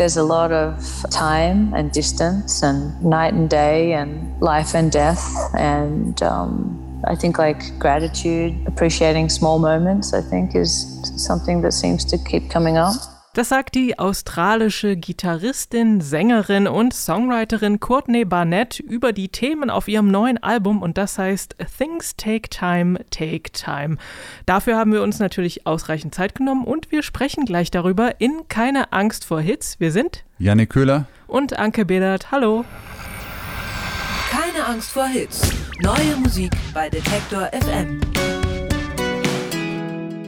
there's a lot of time and distance and night and day and life and death and um, I think like gratitude, appreciating small moments, I think is something that seems to keep coming up. Das sagt die australische Gitarristin, Sängerin und Songwriterin Courtney Barnett über die Themen auf ihrem neuen Album und das heißt Things Take Time, Take Time. Dafür haben wir uns natürlich ausreichend Zeit genommen und wir sprechen gleich darüber in Keine Angst vor Hits. Wir sind Janik Köhler und Anke Bedert. Hallo. Keine Angst vor Hits. Neue Musik bei Detektor FM.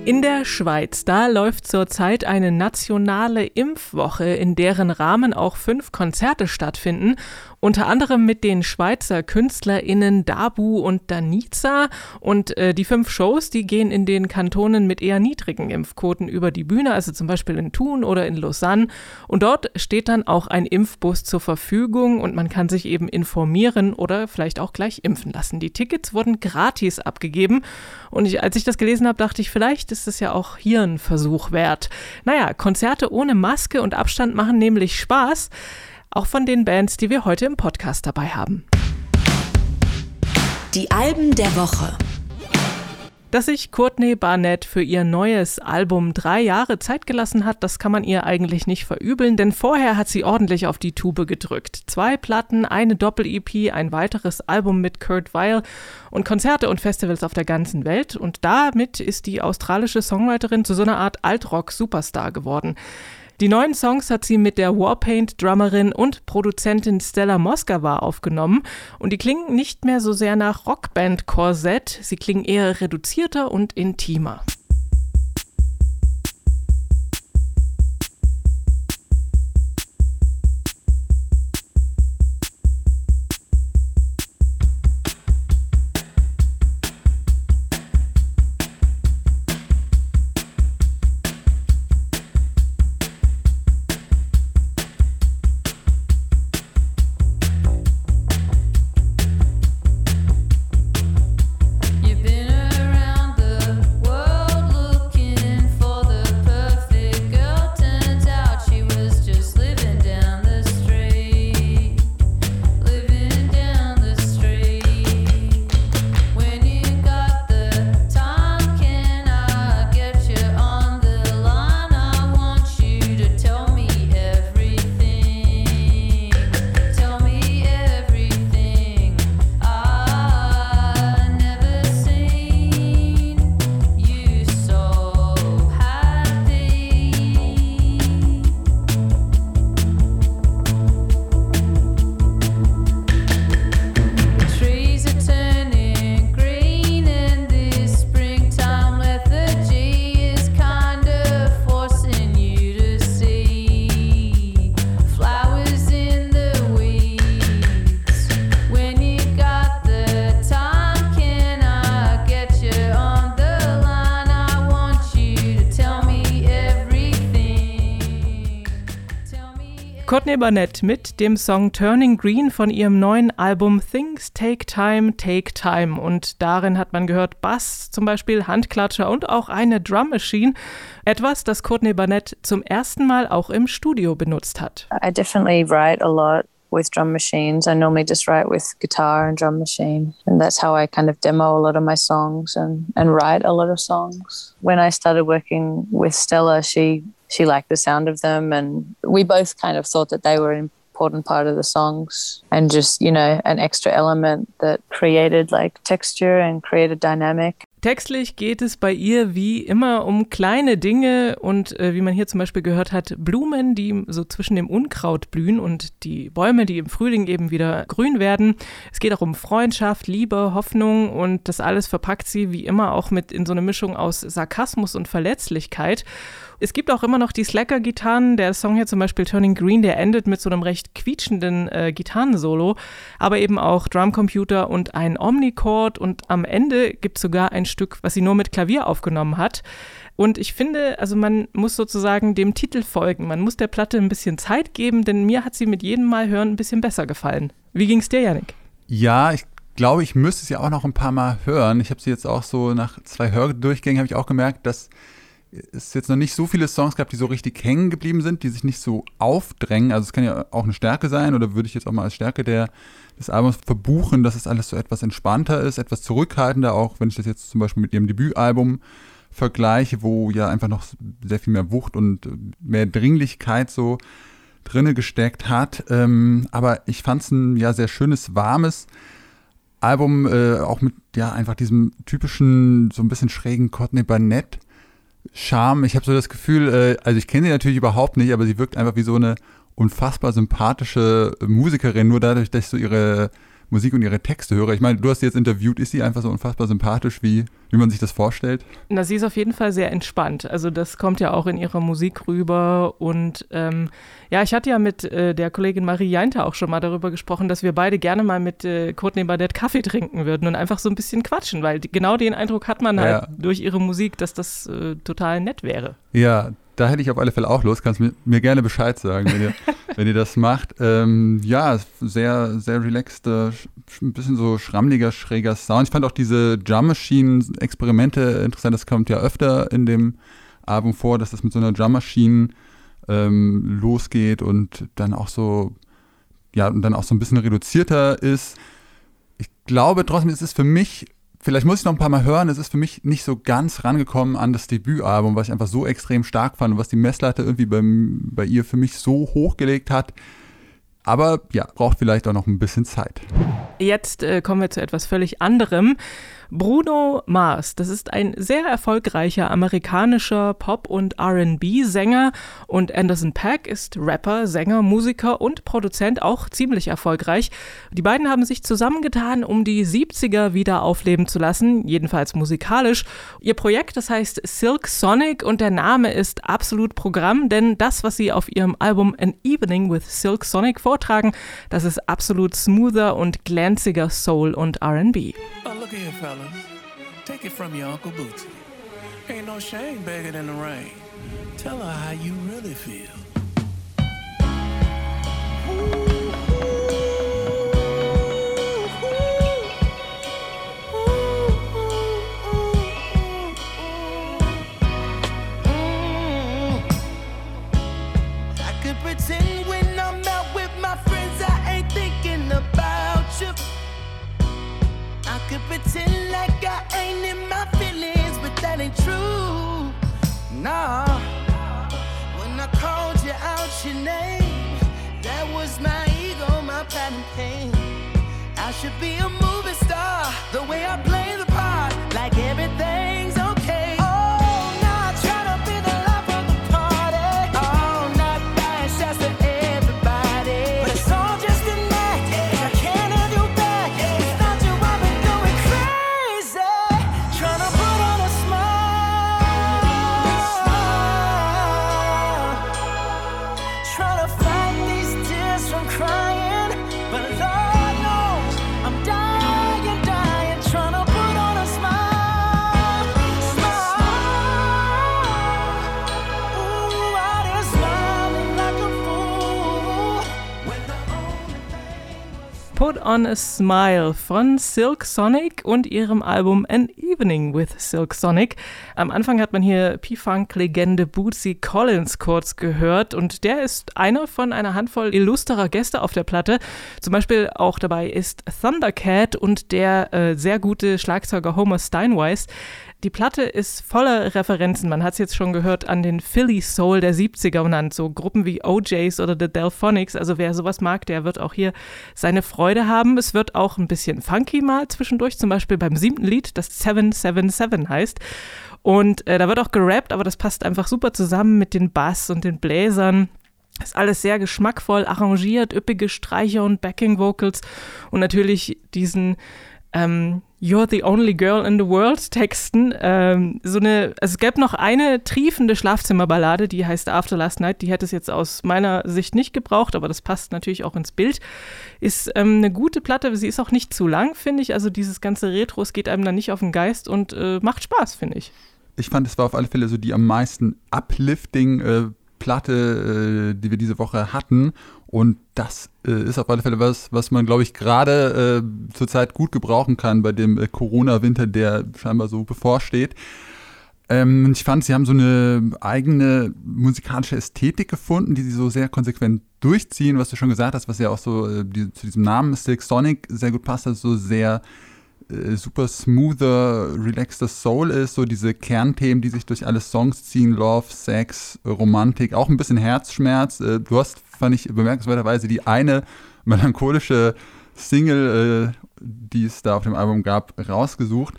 In der Schweiz, da läuft zurzeit eine nationale Impfwoche, in deren Rahmen auch fünf Konzerte stattfinden unter anderem mit den Schweizer KünstlerInnen Dabu und Danica. Und äh, die fünf Shows, die gehen in den Kantonen mit eher niedrigen Impfquoten über die Bühne, also zum Beispiel in Thun oder in Lausanne. Und dort steht dann auch ein Impfbus zur Verfügung und man kann sich eben informieren oder vielleicht auch gleich impfen lassen. Die Tickets wurden gratis abgegeben. Und ich, als ich das gelesen habe, dachte ich, vielleicht ist es ja auch hier ein Versuch wert. Naja, Konzerte ohne Maske und Abstand machen nämlich Spaß auch von den Bands, die wir heute im Podcast dabei haben. Die Alben der Woche. Dass sich Courtney Barnett für ihr neues Album drei Jahre Zeit gelassen hat, das kann man ihr eigentlich nicht verübeln, denn vorher hat sie ordentlich auf die Tube gedrückt. Zwei Platten, eine Doppel-EP, ein weiteres Album mit Kurt Weil und Konzerte und Festivals auf der ganzen Welt. Und damit ist die australische Songwriterin zu so einer Art Alt-Rock-Superstar geworden. Die neuen Songs hat sie mit der Warpaint-Drummerin und Produzentin Stella Moskova aufgenommen und die klingen nicht mehr so sehr nach Rockband-Korsett, sie klingen eher reduzierter und intimer. Courtney Barnett mit dem Song Turning Green von ihrem neuen Album Things Take Time, Take Time. Und darin hat man gehört Bass, zum Beispiel Handklatscher und auch eine Drum Machine. Etwas, das Courtney Barnett zum ersten Mal auch im Studio benutzt hat. I definitely write a lot with drum machines. I normally just write with guitar and drum machine. And that's how I kind of demo a lot of my songs and, and write a lot of songs. When I started working with Stella, she she liked the sound of them and we both kind of thought that they were an important part of the songs and just you know an extra element that created like texture and created dynamic Textlich geht es bei ihr wie immer um kleine Dinge und äh, wie man hier zum Beispiel gehört hat, Blumen, die so zwischen dem Unkraut blühen und die Bäume, die im Frühling eben wieder grün werden. Es geht auch um Freundschaft, Liebe, Hoffnung und das alles verpackt sie wie immer auch mit in so eine Mischung aus Sarkasmus und Verletzlichkeit. Es gibt auch immer noch die Slacker-Gitarren. Der Song hier zum Beispiel Turning Green, der endet mit so einem recht quietschenden äh, Gitarrensolo, aber eben auch Drumcomputer und ein Omnichord und am Ende gibt es sogar ein Stück, was sie nur mit Klavier aufgenommen hat. Und ich finde, also man muss sozusagen dem Titel folgen. Man muss der Platte ein bisschen Zeit geben, denn mir hat sie mit jedem Mal hören ein bisschen besser gefallen. Wie ging es dir, Janik? Ja, ich glaube, ich müsste sie auch noch ein paar Mal hören. Ich habe sie jetzt auch so nach zwei Hördurchgängen habe ich auch gemerkt, dass es jetzt noch nicht so viele Songs gab, die so richtig hängen geblieben sind, die sich nicht so aufdrängen. Also es kann ja auch eine Stärke sein oder würde ich jetzt auch mal als Stärke der, des Albums verbuchen, dass es alles so etwas entspannter ist, etwas zurückhaltender, auch wenn ich das jetzt zum Beispiel mit ihrem Debütalbum vergleiche, wo ja einfach noch sehr viel mehr Wucht und mehr Dringlichkeit so drinne gesteckt hat. Ähm, aber ich fand es ein ja sehr schönes, warmes Album, äh, auch mit ja einfach diesem typischen, so ein bisschen schrägen Courtney Barnett Charme. Ich habe so das Gefühl, äh, also ich kenne sie natürlich überhaupt nicht, aber sie wirkt einfach wie so eine unfassbar sympathische Musikerin, nur dadurch, dass so ihre Musik und ihre Texte höre. Ich meine, du hast sie jetzt interviewt, ist sie einfach so unfassbar sympathisch, wie, wie man sich das vorstellt? Na, sie ist auf jeden Fall sehr entspannt. Also das kommt ja auch in ihrer Musik rüber. Und ähm, ja, ich hatte ja mit äh, der Kollegin Marie Jainte auch schon mal darüber gesprochen, dass wir beide gerne mal mit äh, Courtney Barnett Kaffee trinken würden und einfach so ein bisschen quatschen, weil die, genau den Eindruck hat man halt durch ihre Musik, dass das äh, total nett wäre. Ja, da hätte ich auf alle Fälle auch Lust. Kannst mir, mir gerne Bescheid sagen, wenn ihr, wenn ihr das macht. Ähm, ja, sehr, sehr relaxed, äh, ein bisschen so schrammliger, schräger Sound. Ich fand auch diese Drum Machine Experimente interessant. Das kommt ja öfter in dem Album vor, dass das mit so einer Drum Machine ähm, losgeht und dann auch so, ja, und dann auch so ein bisschen reduzierter ist. Ich glaube trotzdem, ist es für mich vielleicht muss ich noch ein paar Mal hören, es ist für mich nicht so ganz rangekommen an das Debütalbum, was ich einfach so extrem stark fand und was die Messlatte irgendwie bei, bei ihr für mich so hochgelegt hat. Aber ja, braucht vielleicht auch noch ein bisschen Zeit. Jetzt äh, kommen wir zu etwas völlig anderem. Bruno Mars, das ist ein sehr erfolgreicher amerikanischer Pop- und RB-Sänger und Anderson Pack ist Rapper, Sänger, Musiker und Produzent, auch ziemlich erfolgreich. Die beiden haben sich zusammengetan, um die 70er wieder aufleben zu lassen, jedenfalls musikalisch. Ihr Projekt, das heißt Silk Sonic und der Name ist absolut Programm, denn das, was sie auf ihrem Album An Evening with Silk Sonic vortragen, das ist absolut smoother und glanziger Soul und RB. Look here, fellas. Take it from your Uncle Bootsy. Ain't no shame begging in the rain. Tell her how you really feel. I true. Nah. When I called you out your name, that was my ego, my pride pain. I should be a movie star, the way I play the part, like everything's okay. On a Smile von Silk Sonic und ihrem Album An Evening with Silk Sonic. Am Anfang hat man hier P-Funk-Legende Bootsy Collins kurz gehört und der ist einer von einer Handvoll illustrer Gäste auf der Platte. Zum Beispiel auch dabei ist Thundercat und der äh, sehr gute Schlagzeuger Homer Steinweiss. Die Platte ist voller Referenzen. Man hat es jetzt schon gehört an den Philly Soul der 70er und an so Gruppen wie OJs oder The Delphonics. Also wer sowas mag, der wird auch hier seine Freude haben. Es wird auch ein bisschen funky mal zwischendurch, zum Beispiel beim siebten Lied, das 777 heißt. Und äh, da wird auch gerappt, aber das passt einfach super zusammen mit den Bass und den Bläsern. Ist alles sehr geschmackvoll arrangiert, üppige Streicher und Backing Vocals und natürlich diesen ähm, You're the only girl in the world Texten. Ähm, so eine, also es gäbe noch eine triefende Schlafzimmerballade, die heißt After Last Night. Die hätte es jetzt aus meiner Sicht nicht gebraucht, aber das passt natürlich auch ins Bild. Ist ähm, eine gute Platte, sie ist auch nicht zu lang, finde ich. Also dieses ganze Retro, es geht einem dann nicht auf den Geist und äh, macht Spaß, finde ich. Ich fand, es war auf alle Fälle so die am meisten uplifting äh, Platte, äh, die wir diese Woche hatten. Und das äh, ist auf alle Fälle was, was man, glaube ich, gerade äh, zurzeit gut gebrauchen kann bei dem äh, Corona-Winter, der scheinbar so bevorsteht. Ähm, ich fand, sie haben so eine eigene musikalische Ästhetik gefunden, die sie so sehr konsequent durchziehen, was du schon gesagt hast, was ja auch so äh, die, zu diesem Namen Silk Sonic sehr gut passt, also so sehr äh, super smoother, relaxter Soul ist, so diese Kernthemen, die sich durch alle Songs ziehen, Love, Sex, Romantik, auch ein bisschen Herzschmerz. Äh, du hast, fand ich bemerkenswerterweise, die eine melancholische Single, äh, die es da auf dem Album gab, rausgesucht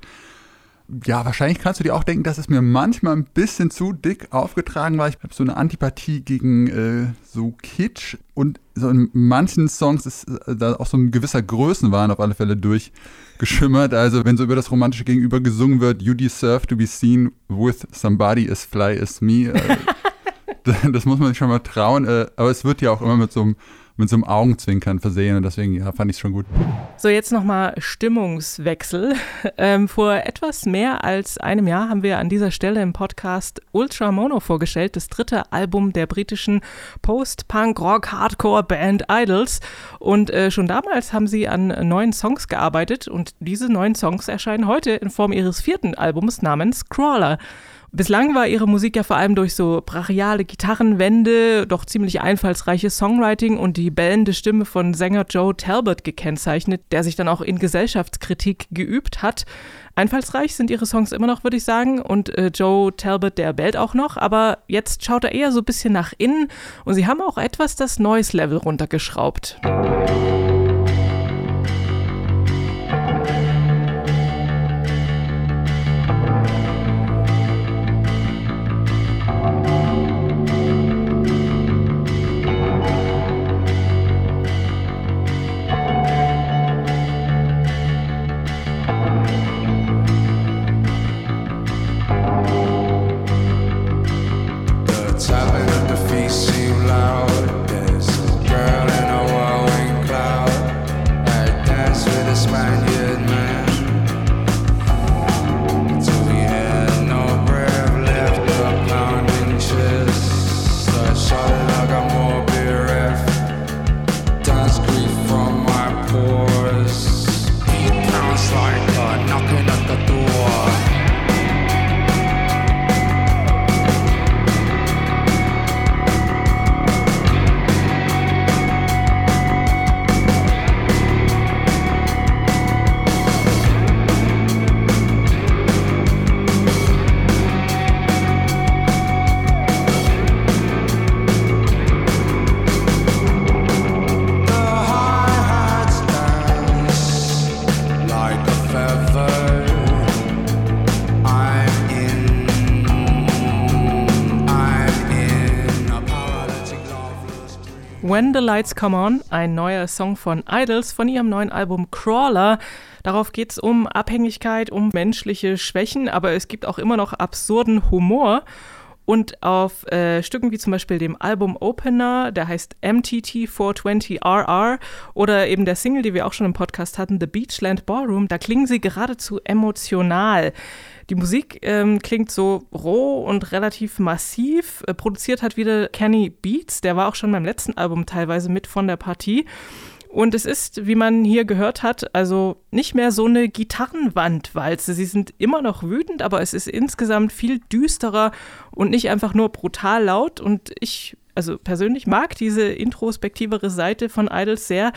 ja, wahrscheinlich kannst du dir auch denken, dass es mir manchmal ein bisschen zu dick aufgetragen war. Ich habe so eine Antipathie gegen äh, so Kitsch und so in manchen Songs ist äh, da auch so ein gewisser Größenwahn auf alle Fälle durchgeschimmert. Also wenn so über das romantische Gegenüber gesungen wird, you deserve to be seen with somebody as fly as me. Äh, das muss man sich schon mal trauen. Äh, aber es wird ja auch immer mit so einem mit so einem Augenzwinkern versehen und deswegen ja, fand ich es schon gut. So, jetzt nochmal Stimmungswechsel. Ähm, vor etwas mehr als einem Jahr haben wir an dieser Stelle im Podcast Ultra Mono vorgestellt, das dritte Album der britischen Post-Punk-Rock-Hardcore-Band Idols. Und äh, schon damals haben sie an neuen Songs gearbeitet und diese neuen Songs erscheinen heute in Form ihres vierten Albums namens Crawler. Bislang war ihre Musik ja vor allem durch so brachiale Gitarrenwände, doch ziemlich einfallsreiches Songwriting und die bellende Stimme von Sänger Joe Talbot gekennzeichnet, der sich dann auch in Gesellschaftskritik geübt hat. Einfallsreich sind ihre Songs immer noch, würde ich sagen. Und äh, Joe Talbot, der bellt auch noch, aber jetzt schaut er eher so ein bisschen nach innen und sie haben auch etwas das Noise-Level runtergeschraubt. When the Lights Come On, ein neuer Song von Idols von ihrem neuen Album Crawler. Darauf geht es um Abhängigkeit, um menschliche Schwächen, aber es gibt auch immer noch absurden Humor. Und auf äh, Stücken wie zum Beispiel dem Album Opener, der heißt MTT 420RR, oder eben der Single, die wir auch schon im Podcast hatten, The Beachland Ballroom, da klingen sie geradezu emotional. Die Musik ähm, klingt so roh und relativ massiv. Äh, produziert hat wieder Kenny Beats, der war auch schon beim letzten Album teilweise mit von der Partie. Und es ist, wie man hier gehört hat, also nicht mehr so eine Gitarrenwandwalze. Sie sind immer noch wütend, aber es ist insgesamt viel düsterer und nicht einfach nur brutal laut. Und ich also persönlich mag diese introspektivere Seite von Idols sehr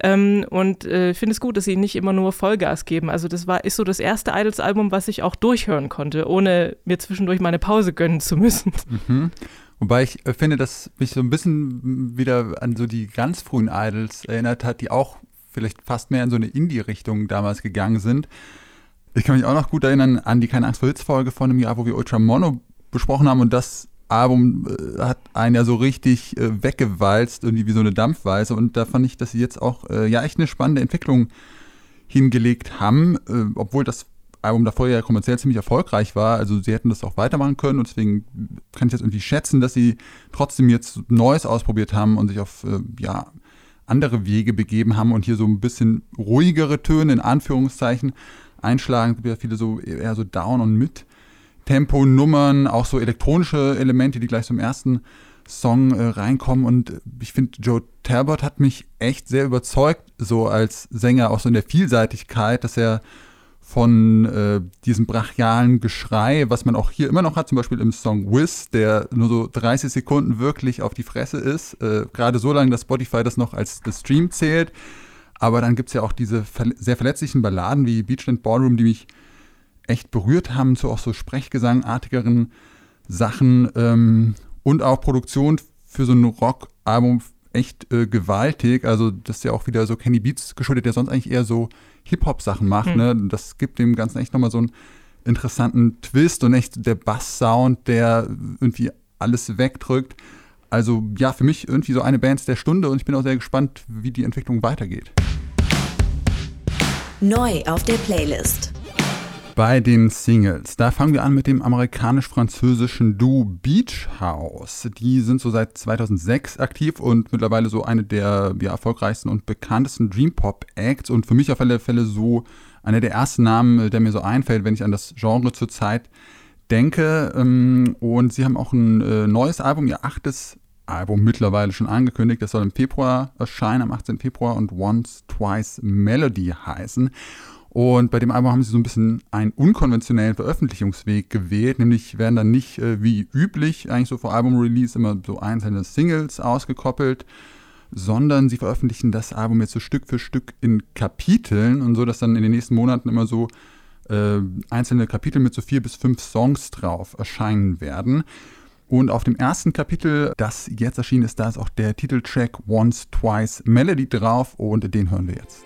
ähm, und äh, finde es gut, dass sie nicht immer nur Vollgas geben. Also das war ist so das erste Idols-Album, was ich auch durchhören konnte, ohne mir zwischendurch meine Pause gönnen zu müssen. Mhm. Wobei ich äh, finde, dass mich so ein bisschen wieder an so die ganz frühen Idols erinnert hat, die auch vielleicht fast mehr in so eine Indie-Richtung damals gegangen sind. Ich kann mich auch noch gut erinnern an die Keine Angst vor Hits-Folge von einem Jahr, wo wir Ultra Mono besprochen haben und das Album äh, hat einen ja so richtig äh, weggewalzt, irgendwie wie so eine Dampfweise. Und da fand ich, dass sie jetzt auch äh, ja echt eine spannende Entwicklung hingelegt haben, äh, obwohl das Album davor ja kommerziell ziemlich erfolgreich war. Also sie hätten das auch weitermachen können und deswegen kann ich jetzt irgendwie schätzen, dass sie trotzdem jetzt Neues ausprobiert haben und sich auf äh, ja, andere Wege begeben haben und hier so ein bisschen ruhigere Töne in Anführungszeichen einschlagen. Es gibt ja viele so eher so Down und Mid Tempo-Nummern, auch so elektronische Elemente, die gleich zum ersten Song äh, reinkommen. Und ich finde, Joe Talbot hat mich echt sehr überzeugt, so als Sänger, auch so in der Vielseitigkeit, dass er von äh, diesem brachialen Geschrei, was man auch hier immer noch hat, zum Beispiel im Song Wiz, der nur so 30 Sekunden wirklich auf die Fresse ist. Äh, Gerade so lange, dass Spotify das noch als das Stream zählt. Aber dann gibt es ja auch diese ver sehr verletzlichen Balladen wie Beachland Ballroom, die mich echt berührt haben, zu auch so Sprechgesangartigeren Sachen ähm, und auch Produktion für so ein Rockalbum echt äh, gewaltig. Also das ist ja auch wieder so Kenny Beats geschuldet, der sonst eigentlich eher so Hip-Hop-Sachen macht. Mhm. Ne? Das gibt dem Ganzen echt nochmal so einen interessanten Twist und echt der Bass-Sound, der irgendwie alles wegdrückt. Also ja, für mich irgendwie so eine Band der Stunde und ich bin auch sehr gespannt, wie die Entwicklung weitergeht. Neu auf der Playlist. Bei den Singles, da fangen wir an mit dem amerikanisch-französischen Duo Beach House. Die sind so seit 2006 aktiv und mittlerweile so eine der ja, erfolgreichsten und bekanntesten Dream Pop Acts und für mich auf alle Fälle so einer der ersten Namen, der mir so einfällt, wenn ich an das Genre zurzeit denke. Ähm, und sie haben auch ein äh, neues Album, ihr achtes Album mittlerweile schon angekündigt. Das soll im Februar erscheinen, am 18. Februar und Once Twice Melody heißen. Und bei dem Album haben sie so ein bisschen einen unkonventionellen Veröffentlichungsweg gewählt, nämlich werden dann nicht äh, wie üblich eigentlich so vor Album-Release immer so einzelne Singles ausgekoppelt, sondern sie veröffentlichen das Album jetzt so Stück für Stück in Kapiteln und so, dass dann in den nächsten Monaten immer so äh, einzelne Kapitel mit so vier bis fünf Songs drauf erscheinen werden. Und auf dem ersten Kapitel, das jetzt erschienen ist, da ist auch der Titeltrack Once Twice Melody drauf und den hören wir jetzt.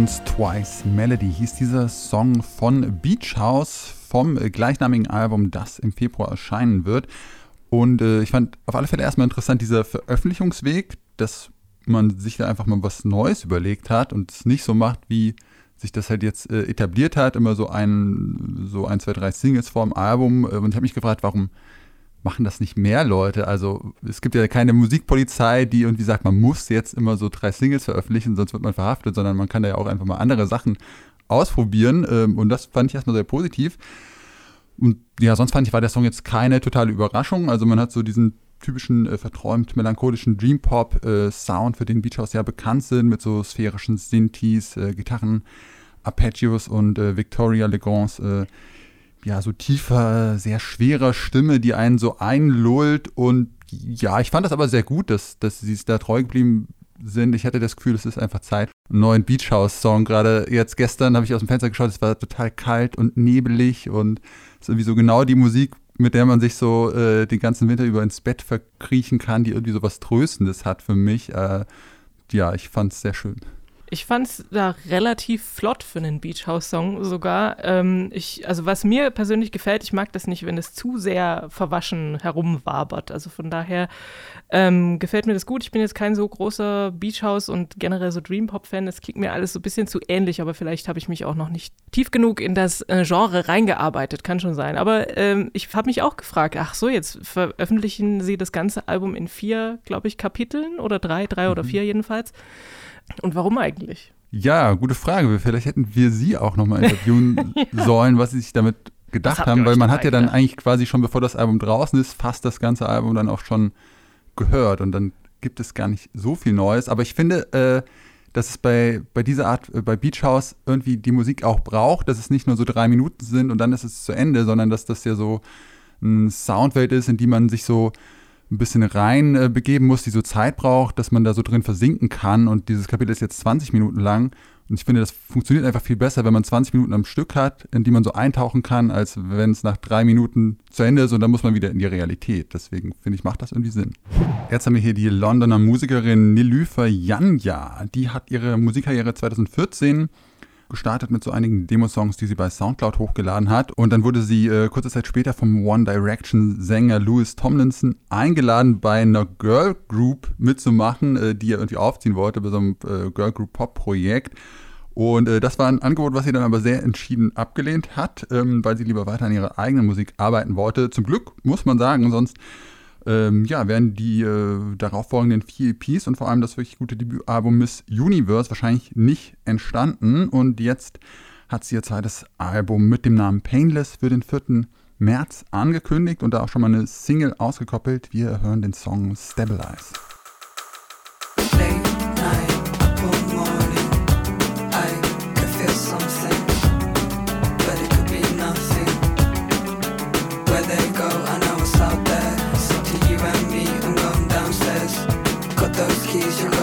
Once Twice Melody hieß dieser Song von Beach House vom gleichnamigen Album, das im Februar erscheinen wird. Und äh, ich fand auf alle Fälle erstmal interessant dieser Veröffentlichungsweg, dass man sich da einfach mal was Neues überlegt hat und es nicht so macht, wie sich das halt jetzt äh, etabliert hat, immer so ein, so ein, zwei, drei Singles vorm Album. Und ich habe mich gefragt, warum machen das nicht mehr Leute? Also es gibt ja keine Musikpolizei, die irgendwie sagt, man muss jetzt immer so drei Singles veröffentlichen, sonst wird man verhaftet, sondern man kann da ja auch einfach mal andere Sachen ausprobieren. Ähm, und das fand ich erstmal sehr positiv. Und ja, sonst fand ich, war der Song jetzt keine totale Überraschung. Also man hat so diesen typischen äh, verträumt melancholischen Dream Pop äh, Sound, für den Beach House ja bekannt sind, mit so sphärischen Synthes, äh, Gitarren, Arpeggios und äh, Victoria Legons äh, ja, so tiefer, sehr schwerer Stimme, die einen so einlullt. Und ja, ich fand das aber sehr gut, dass, dass sie es da treu geblieben sind. Ich hatte das Gefühl, es ist einfach Zeit. Einen neuen Beach House Song. Gerade jetzt gestern habe ich aus dem Fenster geschaut, es war total kalt und nebelig und es ist irgendwie so genau die Musik, mit der man sich so äh, den ganzen Winter über ins Bett verkriechen kann, die irgendwie so was Tröstendes hat für mich. Äh, ja, ich fand es sehr schön. Ich fand es da relativ flott für einen Beach House Song sogar. Ähm, ich, also was mir persönlich gefällt, ich mag das nicht, wenn es zu sehr verwaschen herumwabert. Also von daher ähm, gefällt mir das gut. Ich bin jetzt kein so großer Beach House und generell so Dream Pop Fan. Es klingt mir alles so ein bisschen zu ähnlich, aber vielleicht habe ich mich auch noch nicht tief genug in das äh, Genre reingearbeitet. Kann schon sein. Aber ähm, ich habe mich auch gefragt, ach so, jetzt veröffentlichen sie das ganze Album in vier, glaube ich, Kapiteln oder drei, drei mhm. oder vier jedenfalls. Und warum eigentlich? Ja, gute Frage. Vielleicht hätten wir sie auch nochmal interviewen ja. sollen, was sie sich damit gedacht haben, weil man hat ja dann eigentlich quasi schon, bevor das Album draußen ist, fast das ganze Album dann auch schon gehört und dann gibt es gar nicht so viel Neues. Aber ich finde, äh, dass es bei, bei dieser Art, äh, bei Beach House irgendwie die Musik auch braucht, dass es nicht nur so drei Minuten sind und dann ist es zu Ende, sondern dass das ja so eine Soundwelt ist, in die man sich so ein bisschen rein äh, begeben muss, die so Zeit braucht, dass man da so drin versinken kann. Und dieses Kapitel ist jetzt 20 Minuten lang. Und ich finde, das funktioniert einfach viel besser, wenn man 20 Minuten am Stück hat, in die man so eintauchen kann, als wenn es nach drei Minuten zu Ende ist und dann muss man wieder in die Realität. Deswegen finde ich, macht das irgendwie Sinn. Jetzt haben wir hier die Londoner Musikerin Nilüfer Janja. Die hat ihre Musikkarriere 2014 gestartet mit so einigen Demosongs, die sie bei Soundcloud hochgeladen hat. Und dann wurde sie äh, kurze Zeit später vom One Direction-Sänger Louis Tomlinson eingeladen, bei einer Girl Group mitzumachen, äh, die er irgendwie aufziehen wollte, bei so einem äh, Girl Group Pop-Projekt. Und äh, das war ein Angebot, was sie dann aber sehr entschieden abgelehnt hat, ähm, weil sie lieber weiter an ihrer eigenen Musik arbeiten wollte. Zum Glück, muss man sagen, sonst ähm, ja, wären die äh, darauffolgenden vier EPs und vor allem das wirklich gute Debütalbum Miss Universe wahrscheinlich nicht entstanden. Und jetzt hat sie ihr zweites Album mit dem Namen Painless für den 4. März angekündigt und da auch schon mal eine Single ausgekoppelt. Wir hören den Song Stabilize. those keys,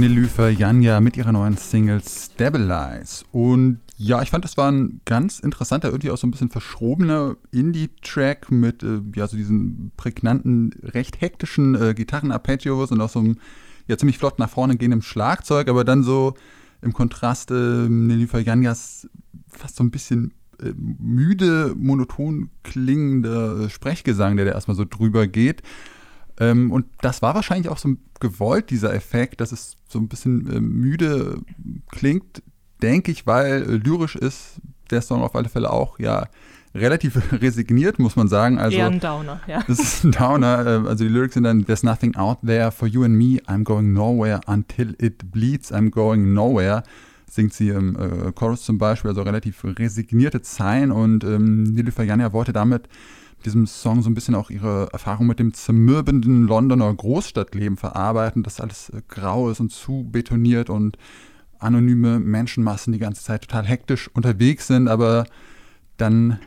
Nilüfer Janja mit ihrer neuen Single Stabilize. Und ja, ich fand, das war ein ganz interessanter, irgendwie auch so ein bisschen verschrobener Indie-Track mit äh, ja, so diesen prägnanten, recht hektischen äh, Gitarren-Arpeggios und auch so einem ja, ziemlich flott nach vorne gehenden Schlagzeug, aber dann so im Kontrast äh, Nilüfer Janjas fast so ein bisschen äh, müde, monoton klingender äh, Sprechgesang, der da erstmal so drüber geht. Ähm, und das war wahrscheinlich auch so gewollt, dieser Effekt, dass es so ein bisschen äh, müde klingt, denke ich, weil äh, lyrisch ist der Song auf alle Fälle auch, ja, relativ resigniert, muss man sagen. Also, Eher ein Downer, ja. Das ist ein Downer. Äh, also die Lyrics sind dann, There's nothing out there for you and me, I'm going nowhere until it bleeds, I'm going nowhere singt sie im äh, Chorus zum Beispiel, also relativ resignierte Zeilen und ähm, Nilüfer Janja wollte damit diesem Song so ein bisschen auch ihre Erfahrung mit dem zermürbenden Londoner Großstadtleben verarbeiten, dass alles äh, grau ist und zu betoniert und anonyme Menschenmassen die ganze Zeit total hektisch unterwegs sind, aber dann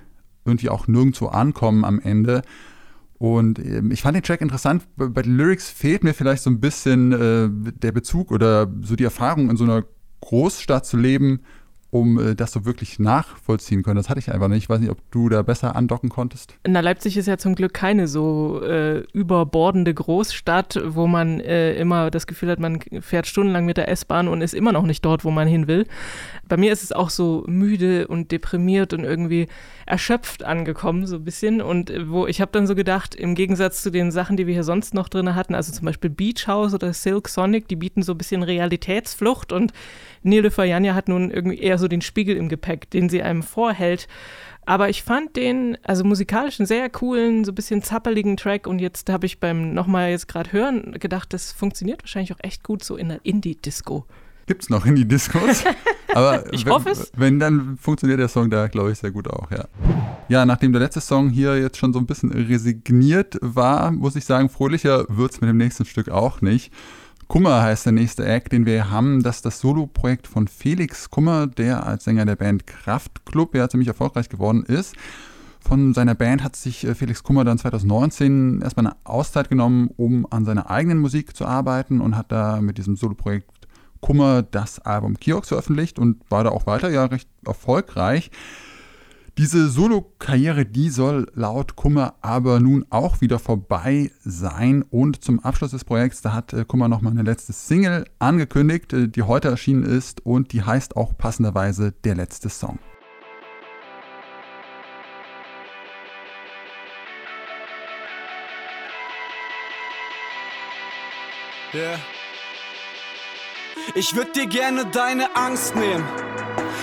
irgendwie auch nirgendwo ankommen am Ende. Und ähm, ich fand den Track interessant. Bei den Lyrics fehlt mir vielleicht so ein bisschen äh, der Bezug oder so die Erfahrung in so einer Großstadt zu leben um äh, das so wirklich nachvollziehen können. Das hatte ich einfach nicht. Ich weiß nicht, ob du da besser andocken konntest. Na, Leipzig ist ja zum Glück keine so äh, überbordende Großstadt, wo man äh, immer das Gefühl hat, man fährt stundenlang mit der S-Bahn und ist immer noch nicht dort, wo man hin will. Bei mir ist es auch so müde und deprimiert und irgendwie erschöpft angekommen, so ein bisschen. Und äh, wo ich habe dann so gedacht, im Gegensatz zu den Sachen, die wir hier sonst noch drin hatten, also zum Beispiel Beach House oder Silk Sonic, die bieten so ein bisschen Realitätsflucht und Nele Fajanja hat nun irgendwie eher so den Spiegel im Gepäck, den sie einem vorhält. Aber ich fand den, also musikalisch einen sehr coolen, so ein bisschen zappeligen Track und jetzt habe ich beim nochmal jetzt gerade hören gedacht, das funktioniert wahrscheinlich auch echt gut so in der Indie-Disco. Gibt es noch Indie-Discos? Aber ich wenn, hoffe es. Wenn, dann funktioniert der Song da, glaube ich, sehr gut auch, ja. Ja, nachdem der letzte Song hier jetzt schon so ein bisschen resigniert war, muss ich sagen, fröhlicher wird es mit dem nächsten Stück auch nicht. Kummer heißt der nächste Act, den wir haben. Das ist das Soloprojekt von Felix Kummer, der als Sänger der Band Kraftklub ja ziemlich erfolgreich geworden ist. Von seiner Band hat sich äh, Felix Kummer dann 2019 erstmal eine Auszeit genommen, um an seiner eigenen Musik zu arbeiten und hat da mit diesem Soloprojekt Kummer das Album Kiosk veröffentlicht und war da auch weiter ja recht erfolgreich. Diese Solo-Karriere, die soll laut Kummer aber nun auch wieder vorbei sein. Und zum Abschluss des Projekts, da hat äh, Kummer nochmal eine letzte Single angekündigt, äh, die heute erschienen ist und die heißt auch passenderweise Der letzte Song. Yeah. Ich würde dir gerne deine Angst nehmen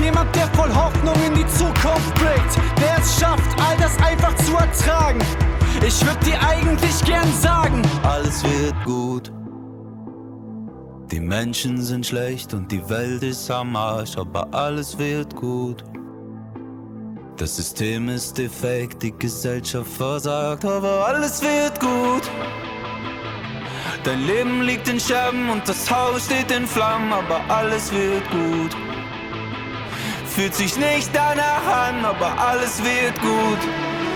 Jemand, der voll Hoffnung in die Zukunft blickt, der es schafft, all das einfach zu ertragen. Ich würde dir eigentlich gern sagen, alles wird gut. Die Menschen sind schlecht und die Welt ist am Arsch, aber alles wird gut. Das System ist defekt, die Gesellschaft versagt, aber alles wird gut. Dein Leben liegt in Scherben und das Haus steht in Flammen, aber alles wird gut. Fühlt sich nicht danach an, aber alles wird gut.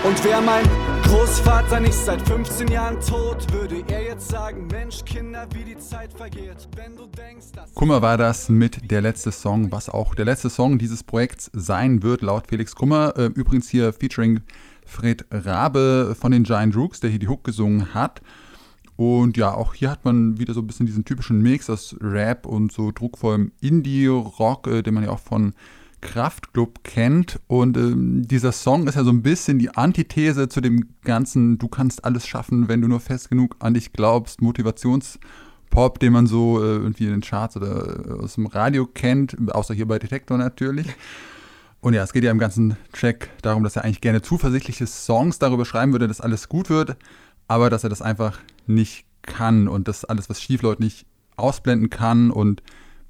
Und wer mein Großvater nicht seit 15 Jahren tot, würde er jetzt sagen, Mensch, Kinder, wie die Zeit vergeht. Wenn du denkst, dass Kummer war das mit der letzte Song, was auch der letzte Song dieses Projekts sein wird, laut Felix Kummer. Äh, übrigens hier featuring Fred Rabe von den Giant Rooks, der hier die Hook gesungen hat. Und ja, auch hier hat man wieder so ein bisschen diesen typischen Mix aus Rap und so druckvollem Indie-Rock, äh, den man ja auch von Kraftclub kennt. Und ähm, dieser Song ist ja so ein bisschen die Antithese zu dem ganzen Du kannst alles schaffen, wenn du nur fest genug an dich glaubst, Motivationspop, den man so äh, irgendwie in den Charts oder äh, aus dem Radio kennt, außer hier bei Detektor natürlich. Und ja, es geht ja im ganzen Track darum, dass er eigentlich gerne zuversichtliche Songs darüber schreiben würde, dass alles gut wird, aber dass er das einfach nicht kann und dass alles, was schief läuft, nicht ausblenden kann und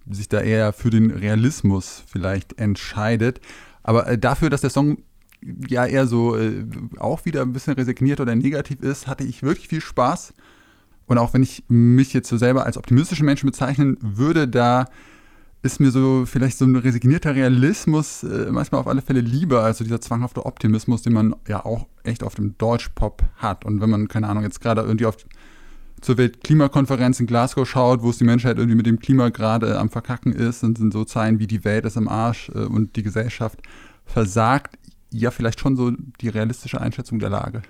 sich da eher für den Realismus vielleicht entscheidet. Aber äh, dafür, dass der Song ja eher so äh, auch wieder ein bisschen resigniert oder negativ ist, hatte ich wirklich viel Spaß. Und auch wenn ich mich jetzt so selber als optimistischen Menschen bezeichnen würde, da ist mir so vielleicht so ein resignierter Realismus äh, manchmal auf alle Fälle lieber, also dieser zwanghafte Optimismus, den man ja auch echt auf dem Deutschpop hat. Und wenn man, keine Ahnung, jetzt gerade irgendwie auf zur Weltklimakonferenz in Glasgow schaut, wo es die Menschheit irgendwie mit dem Klima gerade am Verkacken ist, und sind so Zeilen wie die Welt ist im Arsch äh, und die Gesellschaft versagt, ja vielleicht schon so die realistische Einschätzung der Lage.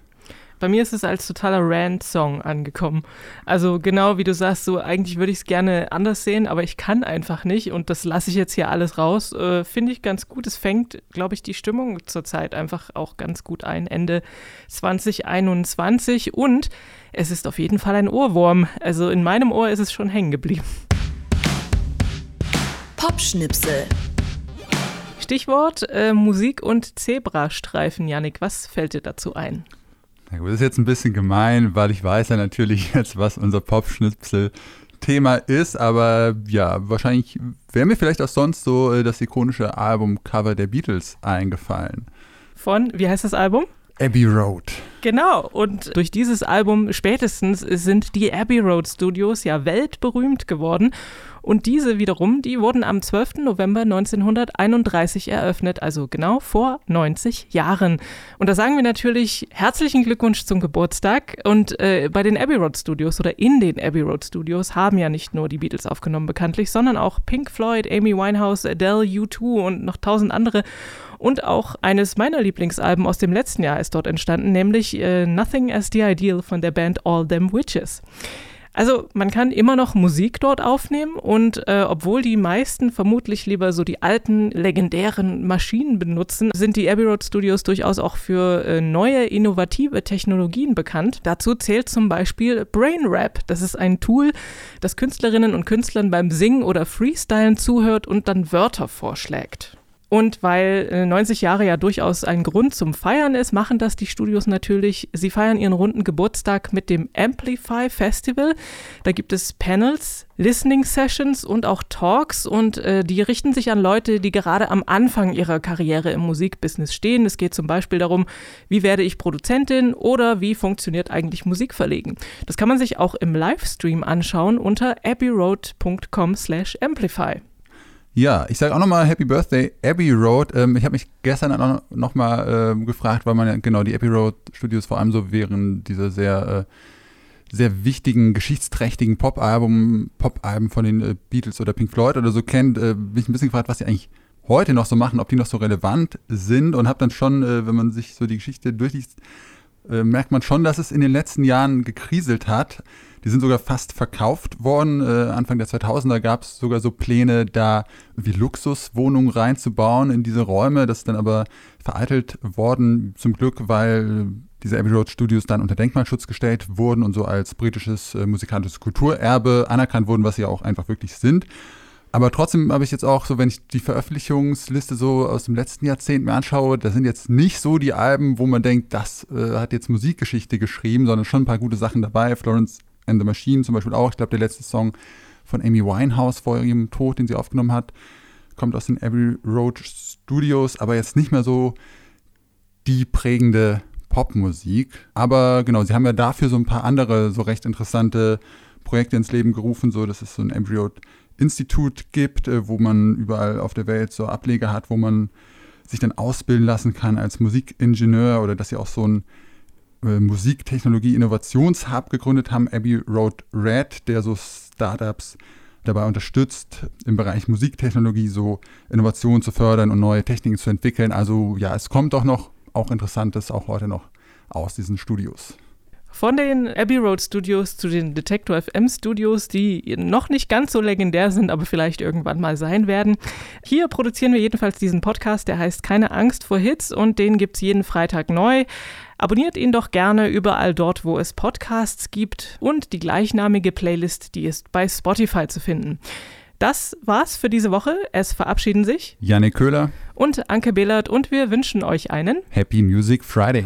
Bei mir ist es als totaler Rant-Song angekommen. Also genau wie du sagst, so eigentlich würde ich es gerne anders sehen, aber ich kann einfach nicht und das lasse ich jetzt hier alles raus. Äh, Finde ich ganz gut. Es fängt, glaube ich, die Stimmung zurzeit einfach auch ganz gut ein, Ende 2021 und es ist auf jeden Fall ein Ohrwurm. Also in meinem Ohr ist es schon hängen geblieben. Popschnipsel. Stichwort äh, Musik und Zebrastreifen. Janik, was fällt dir dazu ein? Na gut, das ist jetzt ein bisschen gemein, weil ich weiß ja natürlich jetzt, was unser Popschnipsel Thema ist, aber ja, wahrscheinlich wäre mir vielleicht auch sonst so äh, das ikonische Albumcover der Beatles eingefallen. Von, wie heißt das Album? Abbey Road. Genau, und durch dieses Album spätestens sind die Abbey Road Studios ja weltberühmt geworden. Und diese wiederum, die wurden am 12. November 1931 eröffnet, also genau vor 90 Jahren. Und da sagen wir natürlich herzlichen Glückwunsch zum Geburtstag. Und äh, bei den Abbey Road Studios oder in den Abbey Road Studios haben ja nicht nur die Beatles aufgenommen bekanntlich, sondern auch Pink Floyd, Amy Winehouse, Adele, U2 und noch tausend andere. Und auch eines meiner Lieblingsalben aus dem letzten Jahr ist dort entstanden, nämlich äh, Nothing as the Ideal von der Band All Them Witches. Also man kann immer noch Musik dort aufnehmen und äh, obwohl die meisten vermutlich lieber so die alten legendären Maschinen benutzen, sind die Abbey Road Studios durchaus auch für äh, neue innovative Technologien bekannt. Dazu zählt zum Beispiel BrainRap. Das ist ein Tool, das Künstlerinnen und Künstlern beim Singen oder Freestylen zuhört und dann Wörter vorschlägt. Und weil 90 äh, Jahre ja durchaus ein Grund zum Feiern ist, machen das die Studios natürlich. Sie feiern ihren runden Geburtstag mit dem Amplify Festival. Da gibt es Panels, Listening Sessions und auch Talks und äh, die richten sich an Leute, die gerade am Anfang ihrer Karriere im Musikbusiness stehen. Es geht zum Beispiel darum, wie werde ich Produzentin oder wie funktioniert eigentlich Musikverlegen. Das kann man sich auch im Livestream anschauen unter abbeyroad.com/amplify. Ja, ich sage auch nochmal Happy Birthday Abbey Road. Ähm, ich habe mich gestern auch nochmal äh, gefragt, weil man ja genau die Abbey Road Studios vor allem so während dieser sehr, äh, sehr wichtigen, geschichtsträchtigen Pop-Alben Pop -Alben von den äh, Beatles oder Pink Floyd oder so kennt, äh, bin ich ein bisschen gefragt, was sie eigentlich heute noch so machen, ob die noch so relevant sind und habe dann schon, äh, wenn man sich so die Geschichte durchliest, äh, merkt man schon, dass es in den letzten Jahren gekriselt hat. Die sind sogar fast verkauft worden. Äh, Anfang der 2000er gab es sogar so Pläne, da wie Luxuswohnungen reinzubauen in diese Räume. Das ist dann aber vereitelt worden, zum Glück, weil diese Abbey Road Studios dann unter Denkmalschutz gestellt wurden und so als britisches äh, musikalisches Kulturerbe anerkannt wurden, was sie ja auch einfach wirklich sind. Aber trotzdem habe ich jetzt auch so, wenn ich die Veröffentlichungsliste so aus dem letzten Jahrzehnt mir anschaue, da sind jetzt nicht so die Alben, wo man denkt, das äh, hat jetzt Musikgeschichte geschrieben, sondern schon ein paar gute Sachen dabei. Florence and the Machine zum Beispiel auch. Ich glaube, der letzte Song von Amy Winehouse vor ihrem Tod, den sie aufgenommen hat, kommt aus den Abbey Road Studios, aber jetzt nicht mehr so die prägende Popmusik. Aber genau, sie haben ja dafür so ein paar andere, so recht interessante Projekte ins Leben gerufen, so dass es so ein Abbey Road Institut gibt, äh, wo man überall auf der Welt so Ableger hat, wo man sich dann ausbilden lassen kann als Musikingenieur oder dass sie auch so ein äh, Musiktechnologie-Innovationshub gegründet haben, Abbey Road Red, der so Startups dabei unterstützt, im Bereich Musiktechnologie so Innovationen zu fördern und neue Techniken zu entwickeln. Also ja, es kommt doch noch auch Interessantes, auch heute noch aus diesen Studios. Von den Abbey Road Studios zu den Detector FM Studios, die noch nicht ganz so legendär sind, aber vielleicht irgendwann mal sein werden. Hier produzieren wir jedenfalls diesen Podcast, der heißt Keine Angst vor Hits und den gibt es jeden Freitag neu. Abonniert ihn doch gerne überall dort, wo es Podcasts gibt und die gleichnamige Playlist, die ist bei Spotify zu finden. Das war's für diese Woche. Es verabschieden sich Janik Köhler und Anke Behlert und wir wünschen euch einen Happy Music Friday.